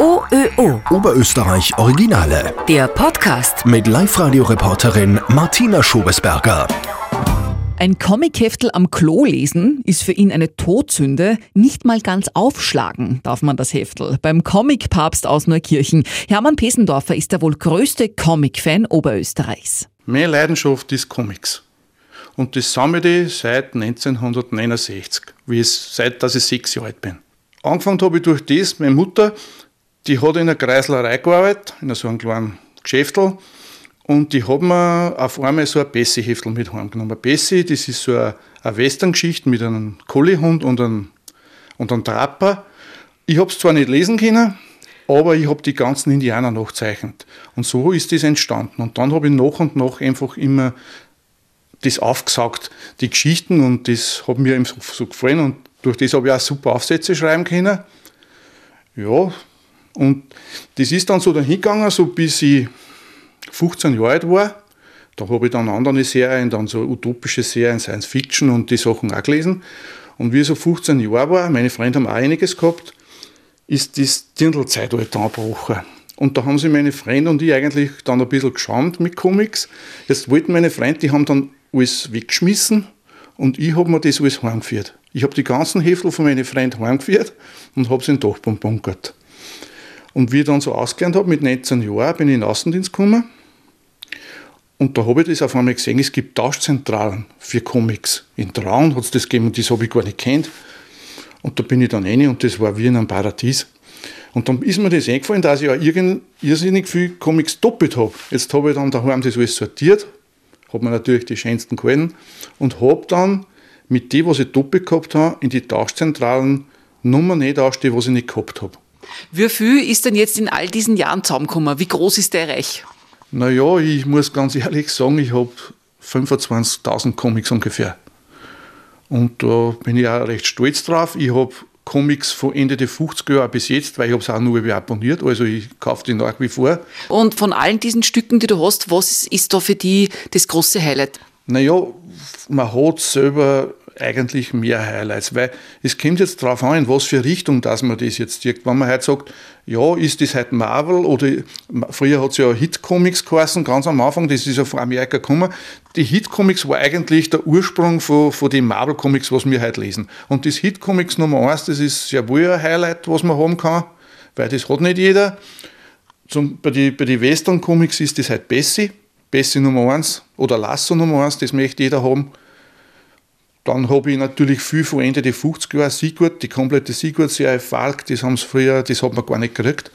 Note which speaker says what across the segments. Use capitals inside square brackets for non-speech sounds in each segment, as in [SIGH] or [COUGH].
Speaker 1: OÖO.
Speaker 2: Oberösterreich Originale.
Speaker 1: Der Podcast.
Speaker 2: Mit Live-Radio-Reporterin Martina Schobesberger.
Speaker 3: Ein Comicheftel am Klo lesen ist für ihn eine Todsünde. Nicht mal ganz aufschlagen darf man das Heftel. Beim Comic-Papst aus Neukirchen. Hermann Pesendorfer ist der wohl größte Comic-Fan Oberösterreichs.
Speaker 4: Meine Leidenschaft ist Comics. Und das sammle ich seit 1969, wie es, seit dass ich sechs Jahre alt bin. Angefangen habe ich durch das, meine Mutter, die hat in einer Kreislerei gearbeitet, in so einem kleinen Geschäftel. Und die haben mir auf einmal so ein Bessie-Heftel mit heimgenommen. Bessie, das ist so eine, eine Western-Geschichte mit einem Kollihund und einem, und einem Trapper. Ich habe es zwar nicht lesen können, aber ich habe die ganzen Indianer nachzeichnet. Und so ist das entstanden. Und dann habe ich nach und nach einfach immer das aufgesagt, die Geschichten, und das hat mir eben so, so gefallen. Und durch das habe ich auch super Aufsätze schreiben können. Ja, und das ist dann so dahin gegangen, so bis ich 15 Jahre alt war. Da habe ich dann andere Serien, dann so utopische Serien, Science Fiction und die Sachen auch gelesen. Und wie ich so 15 Jahre war, meine Freunde haben auch einiges gehabt, ist das Dirndl-Zeitalter angebrochen. Und da haben sich meine Freunde und ich eigentlich dann ein bisschen geschämt mit Comics. Jetzt wollten meine Freunde, die haben dann alles weggeschmissen und ich habe mir das alles heimgeführt. Ich habe die ganzen Heftel von meinen Freunden heimgeführt und habe sie in den Dachboden bunkert. Und wie ich dann so ausgelernt habe, mit 19 Jahren, bin ich in den Außendienst gekommen. Und da habe ich das auf einmal gesehen, es gibt Tauschzentralen für Comics. In Traun hat es das gegeben und das habe ich gar nicht kennt. Und da bin ich dann rein und das war wie in einem Paradies. Und dann ist mir das eingefallen, dass ich ja irrsinnig viel Comics doppelt habe. Jetzt habe ich dann daheim das alles sortiert, habe mir natürlich die schönsten gehalten und habe dann mit dem, was ich doppelt gehabt habe, in die Tauschzentralen Nummer nicht ausstehen, was ich nicht gehabt habe.
Speaker 3: Wie viel ist denn jetzt in all diesen Jahren zusammengekommen? Wie groß ist der Reich?
Speaker 4: Naja, ich muss ganz ehrlich sagen, ich habe 25.000 Comics ungefähr. Und da bin ich auch recht stolz drauf. Ich habe Comics von Ende der 50er Jahre bis jetzt, weil ich habe es auch nur abonniert, also ich kaufe die nach wie vor.
Speaker 3: Und von allen diesen Stücken, die du hast, was ist, ist da für dich das große Highlight?
Speaker 4: Naja, man hat selber eigentlich mehr Highlights, weil es kommt jetzt darauf an, in was für Richtung dass man das jetzt direkt, wenn man heute sagt, ja, ist das halt Marvel oder früher hat es ja Hit-Comics geheißen, ganz am Anfang, das ist ja von Amerika gekommen. Die Hit-Comics war eigentlich der Ursprung von, von den Marvel-Comics, was wir heute lesen. Und das Hit-Comics Nummer eins, das ist sehr wohl ein Highlight, was man haben kann, weil das hat nicht jeder. Zum, bei den bei die Western-Comics ist das halt Bessie, Bessie Nummer eins oder Lasso Nummer eins, das möchte jeder haben. Dann habe ich natürlich viel von Ende der 50er Jahre Sigurd, die komplette Sigurd-Serie Falk, das haben sie früher, das hat man gar nicht gekriegt.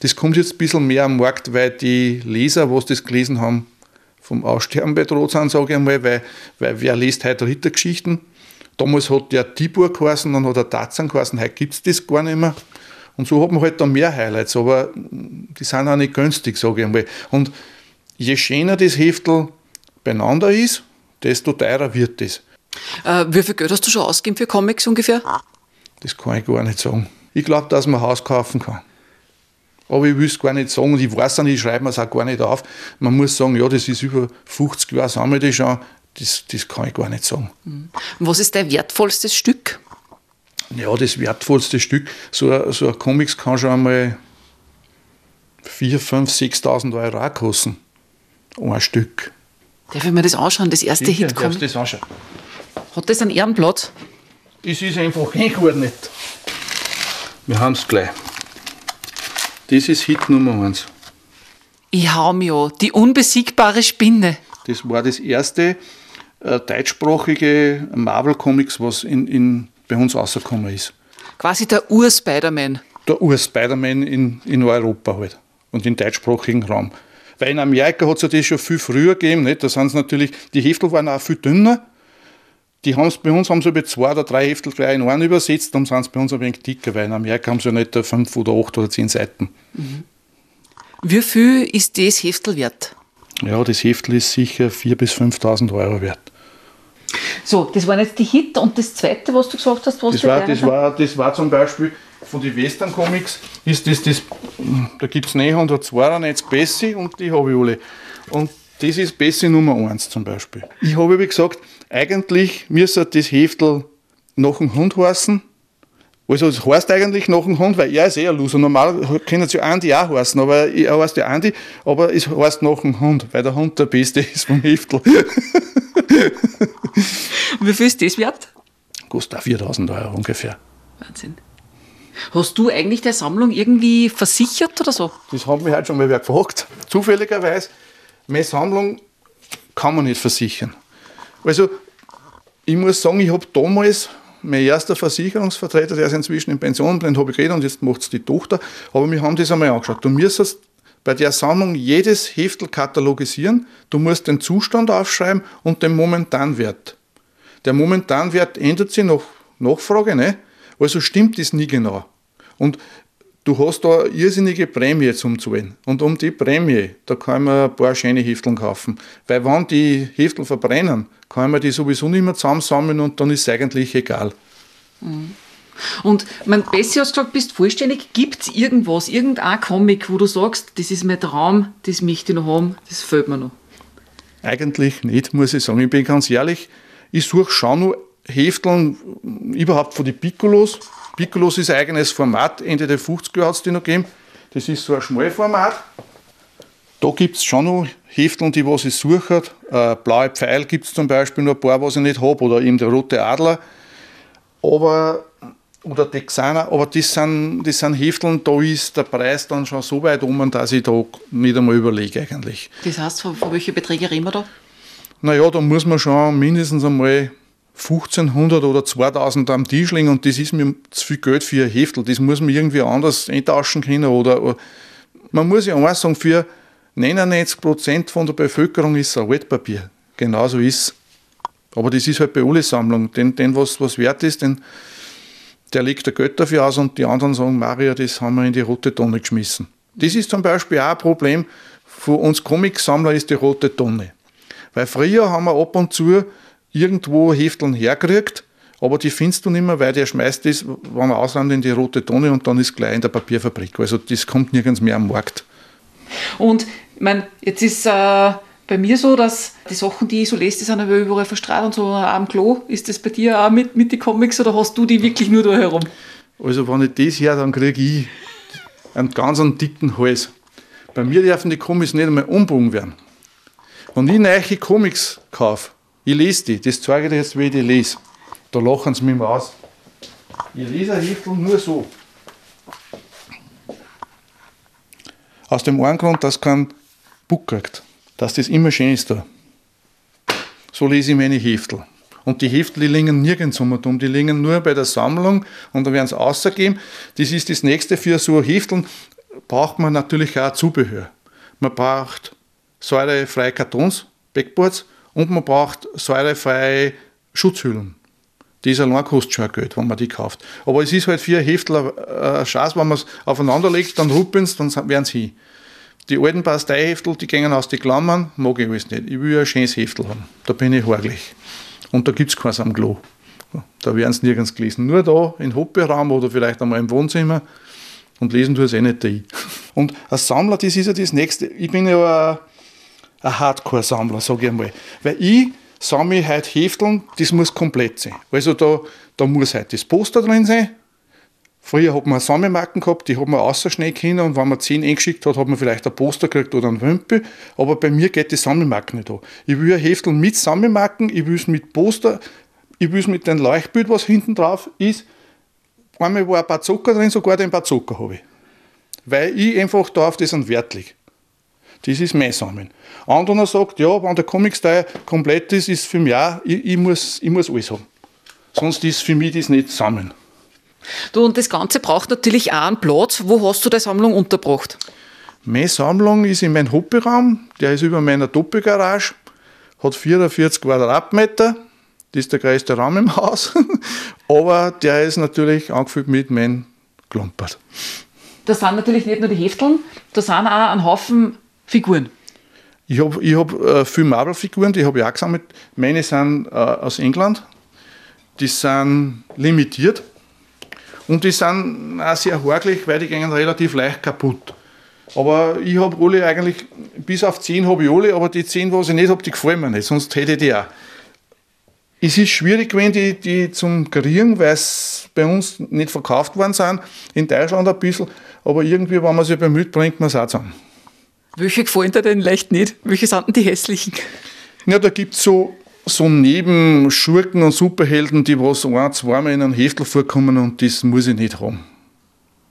Speaker 4: Das kommt jetzt ein bisschen mehr am Markt, weil die Leser, was das gelesen haben, vom Aussterben bedroht sind, sage ich einmal, weil, weil wer liest heute Rittergeschichten? Damals hat der Tibur geheißen, dann hat er Tarzan geheißen, heute gibt es das gar nicht mehr. Und so hat man halt dann mehr Highlights, aber die sind auch nicht günstig, sage ich einmal. Und je schöner das Heftel beieinander ist, desto teurer wird das.
Speaker 3: Äh, wie viel Geld hast du schon ausgegeben für Comics ungefähr?
Speaker 4: Das kann ich gar nicht sagen. Ich glaube, dass man ein Haus kaufen kann. Aber ich will es gar nicht sagen und ich weiß auch nicht, ich schreibe mir es auch gar nicht auf. Man muss sagen, ja, das ist über 50 Jahre, sammle ich schon. Das, das kann ich gar nicht sagen.
Speaker 3: Mhm. Was ist dein wertvollstes Stück?
Speaker 4: Ja, das wertvollste Stück, so ein, so ein Comics kann schon einmal 4.000, 5.000, 6.000 Euro auch kosten. Ein Stück.
Speaker 3: Darf ich mir das anschauen, das erste
Speaker 4: Sicher,
Speaker 3: Hit
Speaker 4: darfst du das anschauen.
Speaker 3: Hat das einen Ehrenplatz?
Speaker 4: Das ist einfach eingeordnet. Wir haben es gleich. Das ist Hit Nummer 1.
Speaker 3: Ich hau mich an. Die unbesiegbare Spinne.
Speaker 4: Das war das erste äh, deutschsprachige Marvel-Comics, was in, in, bei uns rausgekommen ist.
Speaker 3: Quasi der Ur-Spider-Man.
Speaker 4: Der Ur-Spider-Man in, in Europa halt. Und im deutschsprachigen Raum. Weil in Amerika hat es ja das schon viel früher gegeben. Nicht? Da sind natürlich, die Heftel waren auch viel dünner. Die haben's, bei uns haben sie über zwei oder drei Heftel gleich in einen übersetzt, dann sind sie bei uns ein wenig dicker, weil in Amerika haben sie ja nicht fünf oder acht oder zehn Seiten.
Speaker 3: Mhm. Wie viel ist das Heftel wert?
Speaker 4: Ja, das Heftel ist sicher 4.000 bis 5.000 Euro wert.
Speaker 3: So, das waren jetzt die Hit und das zweite, was du gesagt hast, was
Speaker 4: das war, das war, das war zum Beispiel von den Western Comics, ist das, das da gibt es 992 Bessie und die habe ich alle. Und das ist Bessie Nummer 1 zum Beispiel. Ich habe, wie gesagt, eigentlich müsste das Heftel nach dem Hund heißen, Also es heißt eigentlich nach dem Hund, weil er ist eh ein Loser. Normal können sie Andi auch heißen, aber er heißt ja Andi, aber es heißt nach dem Hund, weil der Hund der Beste [LAUGHS] ist vom Heftel.
Speaker 3: Und wie viel ist das wert?
Speaker 4: Kostet auch 4000 Euro ungefähr.
Speaker 3: Wahnsinn. Hast du eigentlich deine Sammlung irgendwie versichert oder so?
Speaker 4: Das haben mich heute schon mal wer gefragt. Zufälligerweise, meine Sammlung kann man nicht versichern. Also, ich muss sagen, ich habe damals, mein erster Versicherungsvertreter, der ist inzwischen in Pension, den habe ich geredet und jetzt macht es die Tochter, aber wir haben das einmal angeschaut. Du müsstest bei der Sammlung jedes Heftel katalogisieren, du musst den Zustand aufschreiben und den Momentanwert. Der Momentanwert ändert sich nach Nachfrage, ne? also stimmt das nie genau. Und du hast da eine irrsinnige Prämie zum Zahlen. Und um die Prämie, da kann man ein paar schöne Hefteln kaufen. Weil wenn die Heftel verbrennen, kann man die sowieso nicht mehr zusammensammeln und dann ist es eigentlich egal.
Speaker 3: Mhm. Und mein Bessie hast gesagt, bist vollständig. Gibt es irgendwas, irgendein Comic, wo du sagst, das ist mein Traum, das möchte ich noch haben, das fehlt mir noch?
Speaker 4: Eigentlich nicht, muss ich sagen. Ich bin ganz ehrlich, ich suche schon noch Hefteln überhaupt von den Piccolos. Piccolos ist ein eigenes Format, Ende der 50er hat es die noch gegeben. Das ist so ein Schmalformat. Da gibt es schon noch Hefteln, die was ich suche. Äh, blaue Pfeil gibt es zum Beispiel noch ein paar, was ich nicht habe, oder eben der rote Adler. Aber oder Texaner, aber das sind, das sind Hefteln, da ist der Preis dann schon so weit um, dass ich da nicht einmal überlege eigentlich.
Speaker 3: Das heißt, von, von welchen Beträgen reden wir da?
Speaker 4: Naja, da muss man schon mindestens einmal 1500 oder 2000 am Tisch legen und das ist mir zu viel Geld für ein Heftel. Das muss man irgendwie anders eintauschen können. Oder, man muss ja auch sagen, für 99% von der Bevölkerung ist es ein Altpapier. Genauso ist. Aber das ist halt bei alle Sammlungen. Den, den was, was wert ist, den, der legt der Geld dafür aus und die anderen sagen, Maria, das haben wir in die rote Tonne geschmissen. Das ist zum Beispiel auch ein Problem für uns Comicsammler, ist die rote Tonne. Weil früher haben wir ab und zu irgendwo Hefteln herkriegt, aber die findest du nicht mehr, weil der schmeißt das, wenn man auslandet, in die rote Tonne und dann ist gleich in der Papierfabrik. Also das kommt nirgends mehr am Markt.
Speaker 3: Und ich meine, jetzt ist äh, bei mir so, dass die Sachen, die ich so lese, die sind aber überall verstrahlt und so am Klo. Ist das bei dir auch mit, mit den Comics oder hast du die wirklich nur da herum?
Speaker 4: Also wenn ich das her, dann kriege ich einen ganz einen dicken Hals. Bei mir dürfen die Comics nicht einmal umbogen werden. Wenn ich neue Comics kaufe, ich lese die, das zeige ich dir jetzt, wie ich die lese. Da lachen sie mich mal aus. Ich lese ein Heftel nur so. Aus dem einen Grund, dass kein Buch kriegt. Dass das immer schön ist da. So lese ich meine Heftel. Und die Heftel, die liegen nirgends um, die liegen nur bei der Sammlung und dann werden sie ausgegeben. Das ist das nächste für so Hefteln. Braucht man natürlich auch Zubehör. Man braucht säurefreie Kartons, Backboards und man braucht säurefreie Schutzhüllen. Das allein kostet schon Geld, wenn man die kauft. Aber es ist halt ein Heftel ein Schatz, wenn man es aufeinander legt, dann ruppeln es, dann werden sie hin. Die alten Pasteiheftel, die gehen aus den Klammern, mag ich alles nicht. Ich will ein schönes Heftel haben. Da bin ich horglich. Und da gibt es keins am Klo. Da werden sie nirgends gelesen. Nur da im Hobbiraum oder vielleicht einmal im Wohnzimmer. Und lesen tue es eh nicht da. [LAUGHS] Und als Sammler, das ist ja das Nächste. Ich bin ja ein Hardcore-Sammler, sage ich einmal. Weil ich sammle heute Hefteln, das muss komplett sein. Also da, da muss heute das Poster drin sein. Früher hat man Sammelmarken gehabt, die hat man außerschneiden können und wenn man 10 eingeschickt hat, hat man vielleicht ein Poster gekriegt oder ein Wimpel. Aber bei mir geht die Sammelmarken nicht an. Ich will ein Heftel mit Sammelmarken, ich will es mit Poster, ich will es mit dem Leuchtbild, was hinten drauf ist. Einmal war ein paar Zucker drin, sogar den paar Zucker habe ich. Weil ich einfach da auf das einen Wert lege. Das ist mein Samen. Anderer sagt, ja, wenn der Comic-Style komplett ist, ist für mich auch, ich, ich, muss, ich muss alles haben. Sonst ist für mich das nicht Samen.
Speaker 3: Du, und das Ganze braucht natürlich auch einen Platz. Wo hast du deine Sammlung untergebracht?
Speaker 4: Meine Sammlung ist in meinem Hobbyraum, der ist über meiner Doppelgarage, hat 44 Quadratmeter, das ist der größte Raum im Haus, [LAUGHS] aber der ist natürlich angefüllt mit meinem Klumpert.
Speaker 3: Da sind natürlich nicht nur die Hefteln, da sind auch ein Haufen Figuren.
Speaker 4: Ich habe ich hab, äh, viele Marvel-Figuren, die habe ich auch gesammelt. Meine sind äh, aus England. Die sind limitiert. Und die sind auch sehr horglich, weil die gehen relativ leicht kaputt. Aber ich habe alle eigentlich, bis auf 10 habe ich alle, aber die 10, was ich nicht habe, die gefallen mir nicht, sonst hätte ich die auch. Es ist schwierig gewesen, die, die zum Kriegen, weil es bei uns nicht verkauft worden sind. In Deutschland ein bisschen. Aber irgendwie, wenn man sich bemüht, bringt man es auch zusammen.
Speaker 3: Welche gefallen dir denn leicht nicht? Welche sind denn die hässlichen?
Speaker 4: Ja, da gibt es so, so Nebenschurken und Superhelden, die was ein, zweimal in einem Heftel vorkommen und das muss ich nicht haben.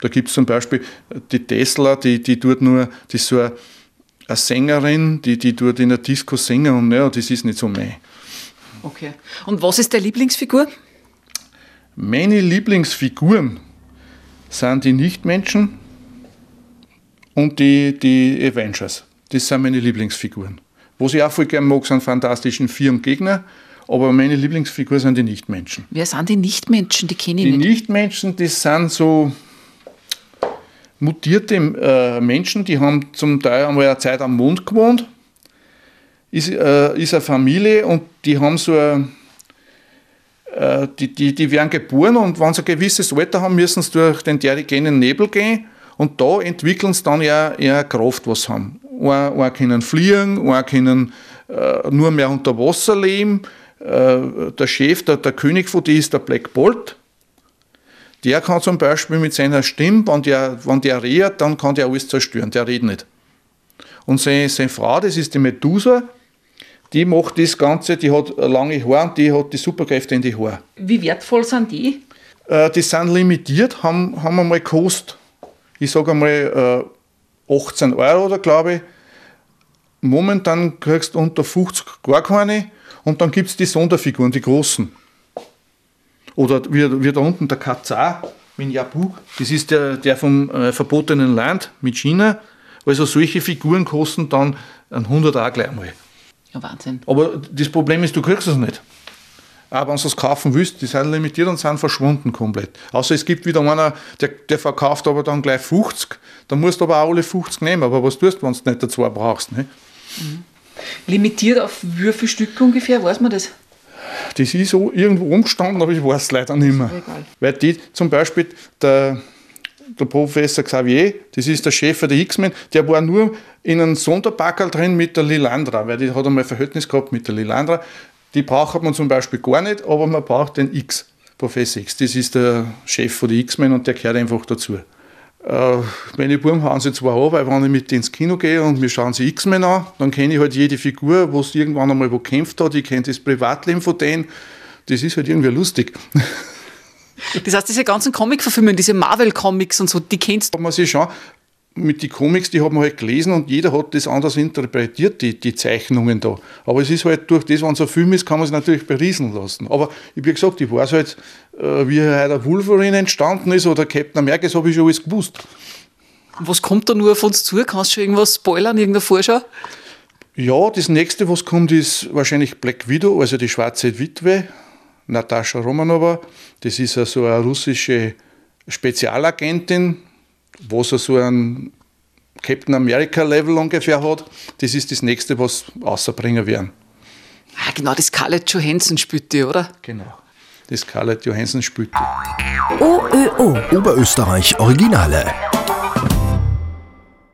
Speaker 4: Da gibt es zum Beispiel die Tesla, die, die tut nur, die ist so eine, eine Sängerin, die, die tut in der Disco singen und ja, das ist nicht so mein.
Speaker 3: Okay. Und was ist deine Lieblingsfigur?
Speaker 4: Meine Lieblingsfiguren sind die Nichtmenschen und die, die Avengers. Das sind meine Lieblingsfiguren. Was ich auch voll gerne mag, sind Fantastischen Vier und Gegner, aber meine Lieblingsfiguren sind die Nichtmenschen.
Speaker 3: Wer sind die Nichtmenschen? Die kenne ich
Speaker 4: Die
Speaker 3: nicht.
Speaker 4: Nichtmenschen, das sind so mutierte äh, Menschen, die haben zum Teil einmal eine Zeit am Mond gewohnt. Ist, äh, ist eine Familie und die haben so eine, äh, die, die, die werden geboren und wenn sie ein gewisses Alter haben, müssen sie durch den terigenen Nebel gehen und da entwickeln sie dann ja eher Kraft, was sie haben. Eine, eine können fliegen, eine können äh, nur mehr unter Wasser leben. Äh, der Chef, der, der König von die ist der Black Bolt. Der kann zum Beispiel mit seiner Stimme, wenn der, wenn der redet, dann kann der alles zerstören. Der redet nicht. Und seine, seine Frau, das ist die Medusa, die macht das Ganze, die hat lange Haare und die hat die Superkräfte in die Haare.
Speaker 3: Wie wertvoll sind die?
Speaker 4: Äh, die sind limitiert, haben, haben einmal gekostet, ich sage einmal äh, 18 Euro oder glaube ich. Momentan kriegst du unter 50 gar keine und dann gibt es die Sonderfiguren, die großen. Oder wie, wie da unten der Kazar mit Jabu, das ist der, der vom äh, verbotenen Land mit China. Also solche Figuren kosten dann ein 100 auch gleich mal.
Speaker 3: Ja, Wahnsinn.
Speaker 4: Aber das Problem ist, du kriegst es nicht. Auch wenn du es kaufen willst, die sind limitiert und sind verschwunden komplett. Außer es gibt wieder einer, der, der verkauft aber dann gleich 50, dann musst du aber auch alle 50 nehmen. Aber was tust du, wenn du nicht dazu brauchst? Ne?
Speaker 3: Limitiert auf wie viele Stücke ungefähr, weiß man das?
Speaker 4: Das ist so irgendwo umgestanden, aber ich weiß es leider nicht mehr. Weil die zum Beispiel, der, der Professor Xavier, das ist der Chef der X-Men, der war nur in einem Sonderpackerl drin mit der Lilandra, weil die hat einmal ein Verhältnis gehabt mit der Lilandra. Die braucht man zum Beispiel gar nicht, aber man braucht den X, Professor X. Das ist der Chef von den X-Men und der gehört einfach dazu. Äh, meine Buben hauen sie zwar an, weil wenn ich mit denen ins Kino gehe und wir schauen sie X-Men an, dann kenne ich halt jede Figur, wo es irgendwann einmal wo gekämpft hat, ich kenne das Privatleben von denen. Das ist halt irgendwie lustig.
Speaker 3: Das heißt, diese ganzen Comic-Verfilmungen, diese Marvel-Comics und so, die kennst du.
Speaker 4: Man sich schon mit den Comics, die hat man halt gelesen und jeder hat das anders interpretiert, die, die Zeichnungen da. Aber es ist halt durch das, wenn es ein Film ist, kann man es natürlich berieseln lassen. Aber wie gesagt, ich weiß halt, äh, wie halt der Wolverine entstanden ist oder Captain America, das habe ich schon alles gewusst.
Speaker 3: Was kommt da nur auf uns zu? Kannst du schon irgendwas spoilern, irgendeine Vorschau?
Speaker 4: Ja, das nächste, was kommt, ist wahrscheinlich Black Widow, also die schwarze Witwe, Natascha Romanova. Das ist also eine russische Spezialagentin, was so ein Captain America Level ungefähr hat. Das ist das nächste, was außerbringen werden.
Speaker 3: Ah, genau, die Scarlett Johansson spielt die, oder?
Speaker 4: Genau. Die Scarlett Johansson spielt. die.
Speaker 1: OÖO.
Speaker 2: Oberösterreich Originale.